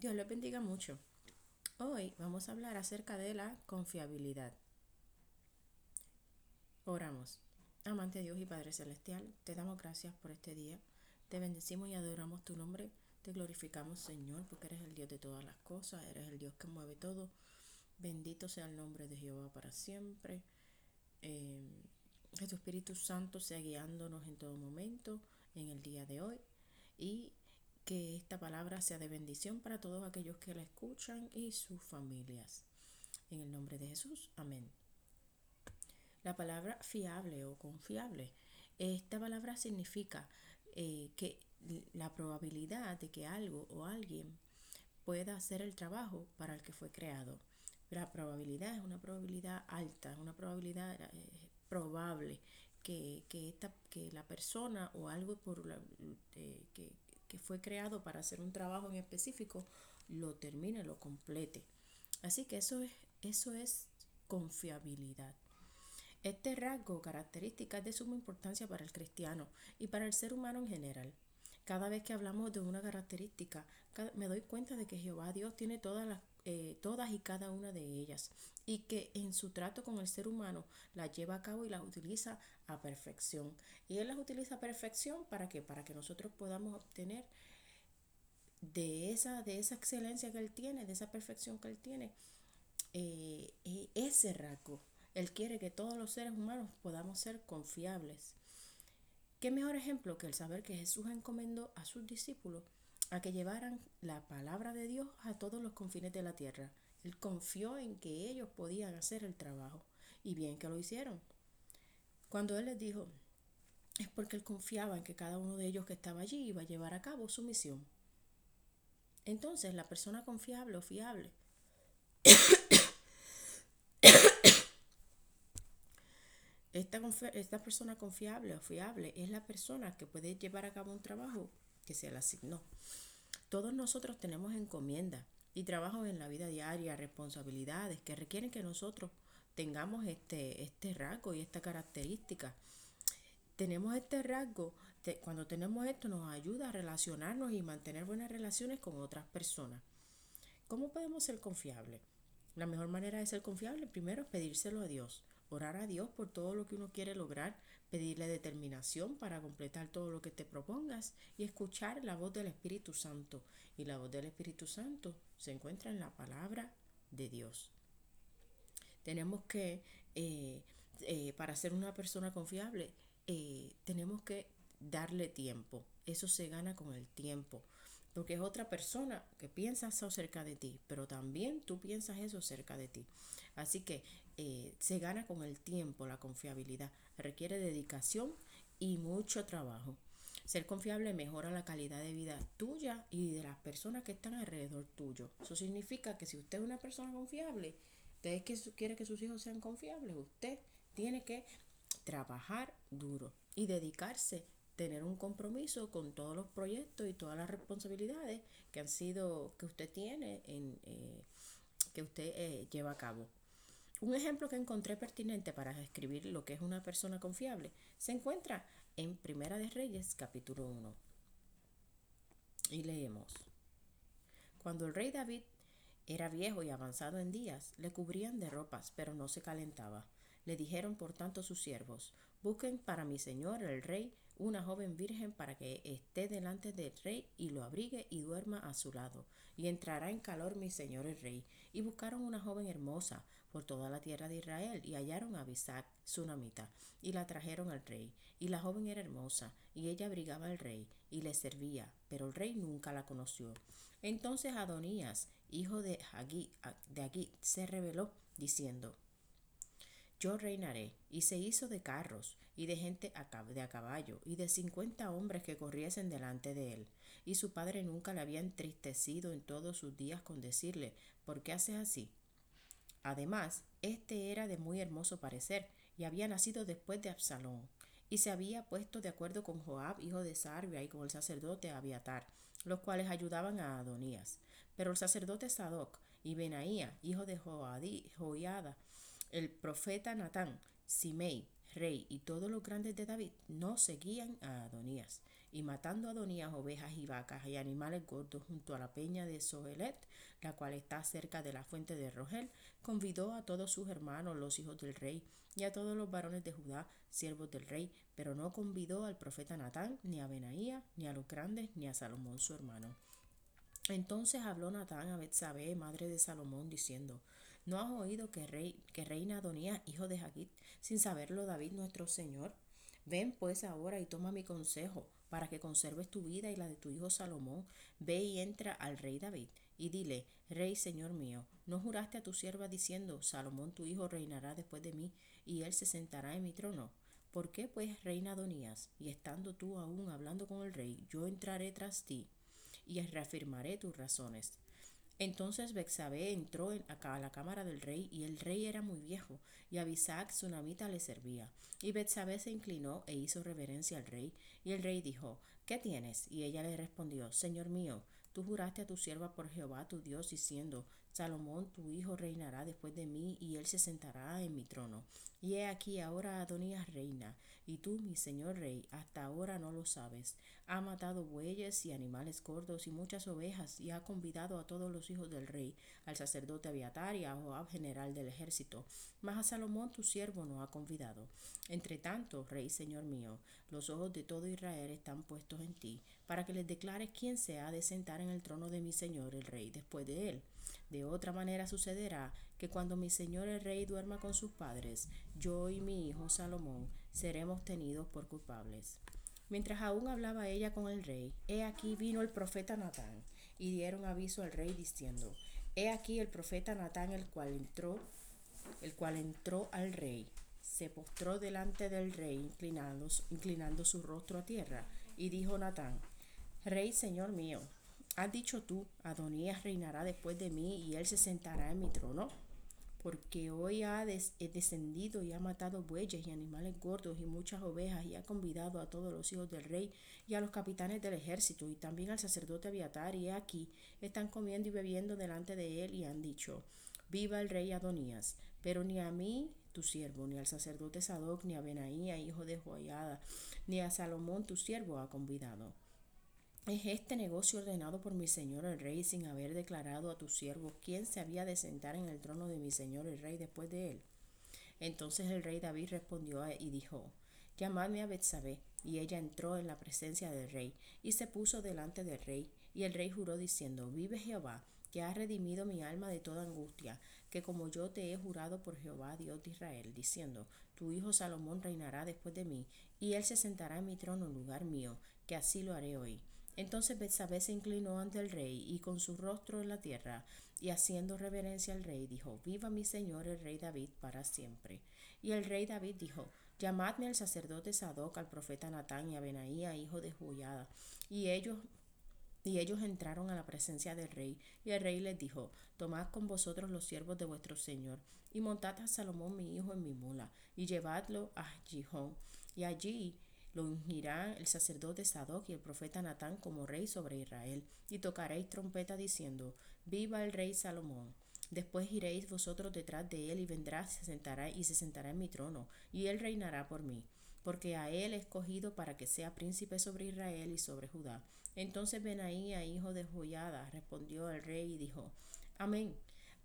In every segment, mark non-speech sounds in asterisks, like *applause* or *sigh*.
Dios les bendiga mucho. Hoy vamos a hablar acerca de la confiabilidad. Oramos. Amante Dios y Padre Celestial, te damos gracias por este día. Te bendecimos y adoramos tu nombre. Te glorificamos, Señor, porque eres el Dios de todas las cosas, eres el Dios que mueve todo. Bendito sea el nombre de Jehová para siempre. Eh, que tu Espíritu Santo sea guiándonos en todo momento en el día de hoy y que esta palabra sea de bendición para todos aquellos que la escuchan y sus familias. En el nombre de Jesús, amén. La palabra fiable o confiable. Esta palabra significa eh, que la probabilidad de que algo o alguien pueda hacer el trabajo para el que fue creado. La probabilidad es una probabilidad alta, una probabilidad eh, probable que, esta, que la persona o algo por eh, que, que fue creado para hacer un trabajo en específico, lo termine, lo complete. Así que eso es, eso es confiabilidad. Este rasgo característica es de suma importancia para el cristiano y para el ser humano en general. Cada vez que hablamos de una característica, me doy cuenta de que Jehová Dios tiene todas las eh, todas y cada una de ellas y que en su trato con el ser humano las lleva a cabo y las utiliza a perfección. Y Él las utiliza a perfección para que para que nosotros podamos obtener de esa, de esa excelencia que Él tiene, de esa perfección que Él tiene, eh, eh, ese rasgo. Él quiere que todos los seres humanos podamos ser confiables. ¿Qué mejor ejemplo que el saber que Jesús encomendó a sus discípulos a que llevaran la palabra de Dios a todos los confines de la tierra. Él confió en que ellos podían hacer el trabajo y bien que lo hicieron. Cuando Él les dijo, es porque Él confiaba en que cada uno de ellos que estaba allí iba a llevar a cabo su misión. Entonces, la persona confiable o fiable *coughs* esta, esta persona confiable o fiable es la persona que puede llevar a cabo un trabajo que se le asignó. Todos nosotros tenemos encomiendas y trabajos en la vida diaria, responsabilidades que requieren que nosotros tengamos este, este rasgo y esta característica. Tenemos este rasgo, cuando tenemos esto nos ayuda a relacionarnos y mantener buenas relaciones con otras personas. ¿Cómo podemos ser confiables? La mejor manera de ser confiable primero es pedírselo a Dios, orar a Dios por todo lo que uno quiere lograr, pedirle determinación para completar todo lo que te propongas y escuchar la voz del Espíritu Santo. Y la voz del Espíritu Santo se encuentra en la palabra de Dios. Tenemos que, eh, eh, para ser una persona confiable, eh, tenemos que darle tiempo. Eso se gana con el tiempo. Porque es otra persona que piensa eso cerca de ti, pero también tú piensas eso cerca de ti. Así que se gana con el tiempo la confiabilidad. Requiere dedicación y mucho trabajo. Ser confiable mejora la calidad de vida tuya y de las personas que están alrededor tuyo. Eso significa que si usted es una persona confiable, usted que quiere que sus hijos sean confiables, usted tiene que trabajar duro y dedicarse, tener un compromiso con todos los proyectos y todas las responsabilidades que han sido, que usted tiene, en, eh, que usted eh, lleva a cabo. Un ejemplo que encontré pertinente para describir lo que es una persona confiable se encuentra en Primera de Reyes, capítulo 1. Y leemos. Cuando el rey David era viejo y avanzado en días, le cubrían de ropas, pero no se calentaba. Le dijeron por tanto sus siervos, busquen para mi señor el rey una joven virgen para que esté delante del rey y lo abrigue y duerma a su lado. Y entrará en calor mi señor el rey. Y buscaron una joven hermosa por toda la tierra de Israel y hallaron a Bisac, namita y la trajeron al rey. Y la joven era hermosa, y ella abrigaba al rey, y le servía, pero el rey nunca la conoció. Entonces Adonías, hijo de Agit, de se rebeló, diciendo, Yo reinaré, y se hizo de carros, y de gente de a caballo, y de cincuenta hombres que corriesen delante de él. Y su padre nunca le había entristecido en todos sus días con decirle, ¿por qué haces así? Además, este era de muy hermoso parecer y había nacido después de Absalón, y se había puesto de acuerdo con Joab, hijo de Sarbia, y con el sacerdote Abiatar, los cuales ayudaban a Adonías. Pero el sacerdote Sadoc y Benaía, hijo de Joiada, el profeta Natán, Simei, rey, y todos los grandes de David, no seguían a Adonías. Y matando a Adonías ovejas y vacas y animales gordos junto a la peña de Sohelet, la cual está cerca de la fuente de Rogel, convidó a todos sus hermanos, los hijos del rey, y a todos los varones de Judá, siervos del rey, pero no convidó al profeta Natán, ni a Benaía, ni a los grandes, ni a Salomón su hermano. Entonces habló Natán a Betsabé, madre de Salomón, diciendo, ¿No has oído que, rey, que reina Adonías, hijo de Jaquit, sin saberlo David nuestro Señor? Ven pues ahora y toma mi consejo, para que conserves tu vida y la de tu hijo Salomón. Ve y entra al rey David, y dile, Rey Señor mío, ¿no juraste a tu sierva diciendo, Salomón tu hijo reinará después de mí, y él se sentará en mi trono? ¿Por qué pues reina Adonías? Y estando tú aún hablando con el rey, yo entraré tras ti, y reafirmaré tus razones. Entonces Bexabé entró a la cámara del rey, y el rey era muy viejo, y Abisac namita le servía. Y Bexabé se inclinó e hizo reverencia al rey, y el rey dijo, ¿Qué tienes? Y ella le respondió, Señor mío, tú juraste a tu sierva por Jehová tu Dios, diciendo, Salomón tu hijo reinará después de mí, y él se sentará en mi trono. Y he aquí ahora Adonías reina, y tú, mi señor rey, hasta ahora no lo sabes. Ha matado bueyes y animales gordos y muchas ovejas, y ha convidado a todos los hijos del rey, al sacerdote Abiatar y a Joab general del ejército. Mas a Salomón tu siervo no ha convidado. Entre tanto, rey señor mío, los ojos de todo Israel están puestos en ti, para que les declares quién se ha de sentar en el trono de mi señor el rey después de él. De otra manera sucederá que cuando mi señor el rey duerma con sus padres, yo y mi hijo Salomón seremos tenidos por culpables. Mientras aún hablaba ella con el rey, he aquí vino el profeta Natán, y dieron aviso al rey diciendo, he aquí el profeta Natán el cual entró, el cual entró al rey, se postró delante del rey inclinando, inclinando su rostro a tierra, y dijo Natán, Rey Señor mío, ¿has dicho tú, Adonías reinará después de mí y él se sentará en mi trono? porque hoy ha descendido y ha matado bueyes y animales gordos y muchas ovejas y ha convidado a todos los hijos del rey y a los capitanes del ejército y también al sacerdote Abiatar y aquí están comiendo y bebiendo delante de él y han dicho, viva el rey Adonías, pero ni a mí tu siervo, ni al sacerdote Sadoc, ni a Benaía, hijo de Joiada, ni a Salomón tu siervo ha convidado. ¿Es este negocio ordenado por mi señor el rey sin haber declarado a tu siervo quién se había de sentar en el trono de mi señor el rey después de él? Entonces el rey David respondió y dijo, Llamadme a Betsabé. Y ella entró en la presencia del rey y se puso delante del rey. Y el rey juró diciendo, Vive Jehová, que ha redimido mi alma de toda angustia, que como yo te he jurado por Jehová, Dios de Israel, diciendo, Tu hijo Salomón reinará después de mí, y él se sentará en mi trono en lugar mío, que así lo haré hoy. Entonces Betsabé se inclinó ante el rey y con su rostro en la tierra y haciendo reverencia al rey dijo, Viva mi señor el rey David para siempre. Y el rey David dijo, Llamadme al sacerdote Sadoc, al profeta Natán y a Benaía, hijo de Juyada. Y ellos y ellos entraron a la presencia del rey, y el rey les dijo, Tomad con vosotros los siervos de vuestro señor, y montad a Salomón mi hijo en mi mula, y llevadlo a Gijón, y allí lo ungirá el sacerdote Sadoc y el profeta Natán como rey sobre Israel, y tocaréis trompeta diciendo, Viva el rey Salomón. Después iréis vosotros detrás de él y vendrá se sentará y se sentará en mi trono, y él reinará por mí, porque a él he escogido para que sea príncipe sobre Israel y sobre Judá. Entonces Benaía, hijo de Joyada, respondió al rey y dijo, Amén.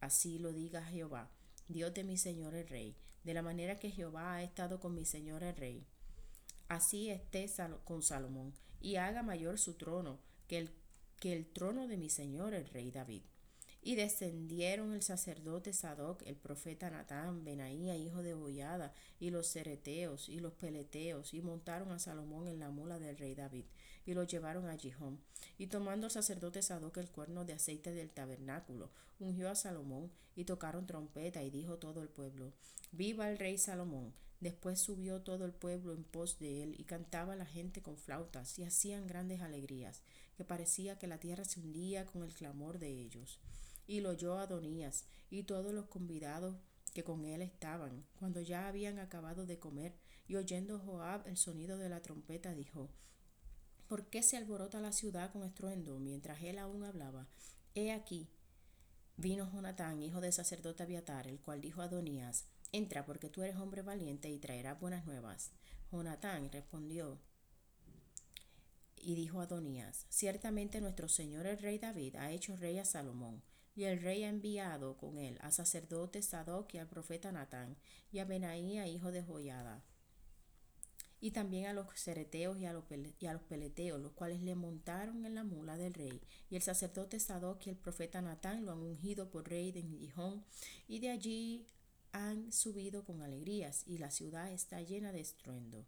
Así lo diga Jehová, Dios de mi señor el rey, de la manera que Jehová ha estado con mi señor el rey así esté con Salomón, y haga mayor su trono que el, que el trono de mi señor el rey David. Y descendieron el sacerdote Sadoc, el profeta Natán, Benaía, hijo de Boyada, y los cereteos y los peleteos, y montaron a Salomón en la mula del rey David, y lo llevaron a Gijón. Y tomando el sacerdote Sadoc el cuerno de aceite del tabernáculo, ungió a Salomón, y tocaron trompeta, y dijo todo el pueblo, Viva el rey Salomón. Después subió todo el pueblo en pos de él, y cantaba la gente con flautas, y hacían grandes alegrías, que parecía que la tierra se hundía con el clamor de ellos y lo oyó Adonías y todos los convidados que con él estaban. Cuando ya habían acabado de comer, y oyendo Joab el sonido de la trompeta, dijo, ¿Por qué se alborota la ciudad con estruendo? Mientras él aún hablaba, he aquí, vino Jonatán, hijo del sacerdote Abiatar, el cual dijo a Adonías, Entra, porque tú eres hombre valiente y traerás buenas nuevas. Jonatán respondió, y dijo Adonías, ciertamente nuestro Señor el rey David ha hecho rey a Salomón, y el rey ha enviado con él al sacerdote Sadoc y al profeta Natán, y a Benaía, hijo de Joyada, y también a los cereteos y a los, y a los peleteos, los cuales le montaron en la mula del rey. Y el sacerdote Sadoc y el profeta Natán lo han ungido por rey de Gijón, y de allí han subido con alegrías, y la ciudad está llena de estruendo.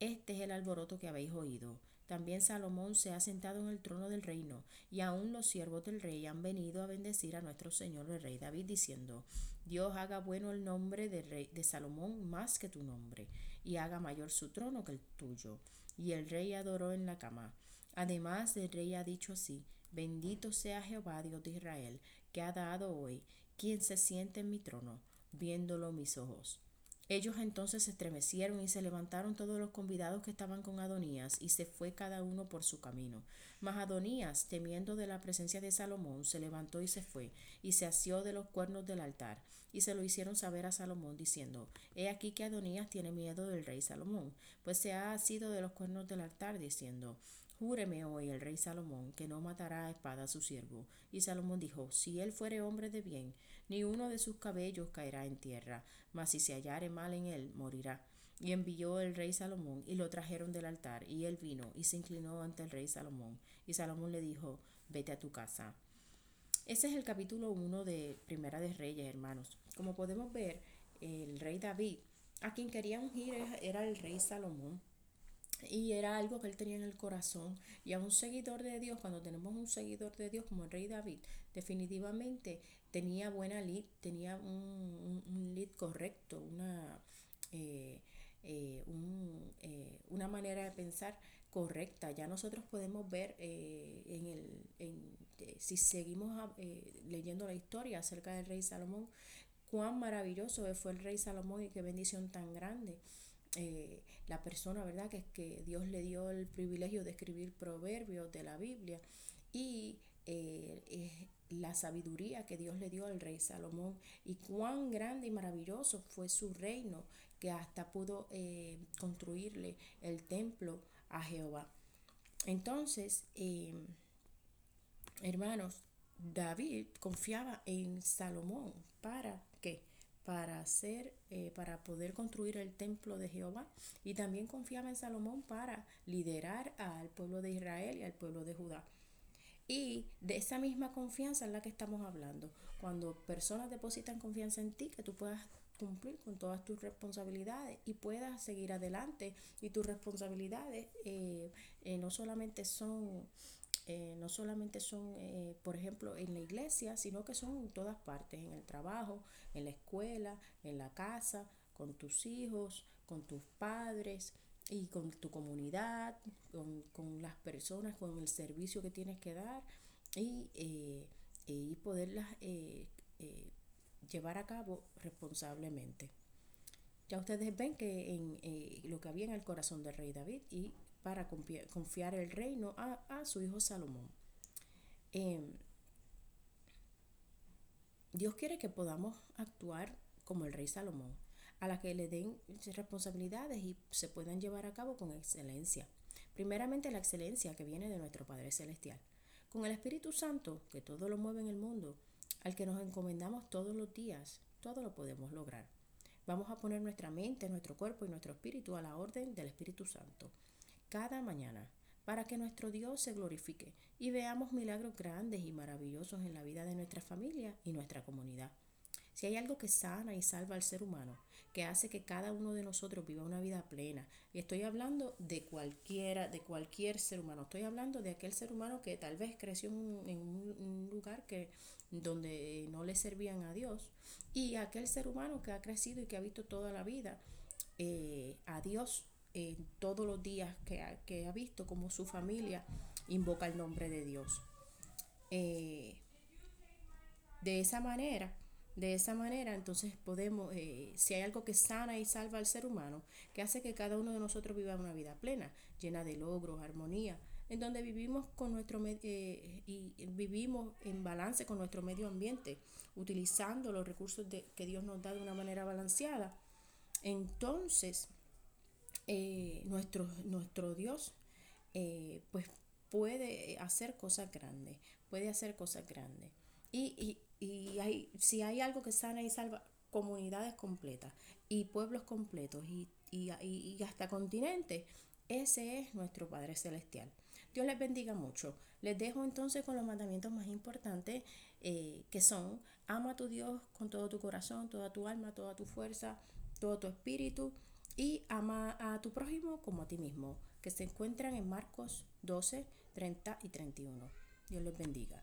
Este es el alboroto que habéis oído. También Salomón se ha sentado en el trono del reino, y aun los siervos del rey han venido a bendecir a nuestro Señor el rey David, diciendo, Dios haga bueno el nombre de, rey, de Salomón más que tu nombre, y haga mayor su trono que el tuyo. Y el rey adoró en la cama. Además, el rey ha dicho así, Bendito sea Jehová Dios de Israel, que ha dado hoy, quien se siente en mi trono, viéndolo mis ojos. Ellos entonces se estremecieron y se levantaron todos los convidados que estaban con Adonías, y se fue cada uno por su camino. Mas Adonías, temiendo de la presencia de Salomón, se levantó y se fue, y se asió de los cuernos del altar, y se lo hicieron saber a Salomón, diciendo, He aquí que Adonías tiene miedo del rey Salomón, pues se ha asido de los cuernos del altar, diciendo, Júreme hoy el rey Salomón que no matará a espada a su siervo. Y Salomón dijo, Si él fuere hombre de bien, ni uno de sus cabellos caerá en tierra, mas si se hallare mal en él, morirá. Y envió el rey Salomón, y lo trajeron del altar, y él vino, y se inclinó ante el rey Salomón. Y Salomón le dijo, Vete a tu casa. Ese es el capítulo 1 de Primera de Reyes, hermanos. Como podemos ver, el rey David, a quien quería ungir era el rey Salomón y era algo que él tenía en el corazón. Y a un seguidor de Dios, cuando tenemos un seguidor de Dios como el rey David, definitivamente tenía buena lead, tenía un, un, lead correcto, una, eh, eh, eh, una manera de pensar correcta. Ya nosotros podemos ver en el, en, si seguimos leyendo la historia acerca del rey Salomón, cuán maravilloso fue el rey Salomón y qué bendición tan grande. Eh, la persona, ¿verdad? Que que Dios le dio el privilegio de escribir proverbios de la Biblia y eh, la sabiduría que Dios le dio al rey Salomón y cuán grande y maravilloso fue su reino que hasta pudo eh, construirle el templo a Jehová. Entonces, hermanos, David confiaba en Salomón para para hacer, eh, para poder construir el templo de Jehová. Y también confiaba en Salomón para liderar al pueblo de Israel y al pueblo de Judá. Y de esa misma confianza es la que estamos hablando. Cuando personas depositan confianza en ti, que tú puedas cumplir con todas tus responsabilidades y puedas seguir adelante. Y tus responsabilidades eh, eh, no solamente son eh, no solamente son, eh, por ejemplo, en la iglesia, sino que son en todas partes, en el trabajo, en la escuela, en la casa, con tus hijos, con tus padres y con tu comunidad, con, las personas, con el servicio que tienes que dar y, eh, y poderlas llevar a cabo responsablemente. Ya ustedes ven que en lo que había en el corazón del rey David y para confiar el reino a, su hijo Salomón. Em, Dios quiere que podamos actuar como el rey Salomón, a la que le den responsabilidades y se puedan llevar a cabo con excelencia. Primeramente la excelencia que viene de nuestro Padre Celestial. Con el Espíritu Santo, que todo lo mueve en el mundo, al que nos encomendamos todos los días, todo lo podemos lograr. Vamos a poner nuestra mente, nuestro cuerpo y nuestro espíritu a la orden del Espíritu Santo cada mañana para que nuestro Dios se glorifique y veamos milagros grandes y maravillosos en la vida de nuestra familia y nuestra comunidad. Si hay algo que sana y salva al ser humano, que hace que cada uno de nosotros viva una vida plena, y estoy hablando de cualquiera, de cualquier ser humano, estoy hablando de aquel ser humano que tal vez creció en un, lugar que donde no le servían a Dios, y aquel ser humano que ha crecido y que ha visto toda la vida eh, a Dios en todos los días que ha, que ha visto como su familia invoca el nombre de Dios. Eh, de esa manera, de esa manera, entonces podemos, eh, si hay algo que sana y salva al ser humano, que hace que cada uno de nosotros viva una vida plena, llena de logros, armonía, en donde vivimos con nuestro eh, y vivimos en balance con nuestro medio ambiente, utilizando los recursos de, que Dios nos da de una manera balanceada. Entonces, eh, nuestro, nuestro Dios eh, pues puede hacer cosas grandes, puede hacer cosas grandes. Y, y, y hay, si hay algo que sana y salva comunidades completas y pueblos completos y, y, hasta continentes, ese es nuestro Padre Celestial. Dios les bendiga mucho. Les dejo entonces con los mandamientos más importantes eh, que son ama a tu Dios con todo tu corazón, toda tu alma, toda tu fuerza, todo tu espíritu y ama a tu prójimo como a ti mismo, que se encuentran en Marcos 12, 30 y 31. Dios les bendiga.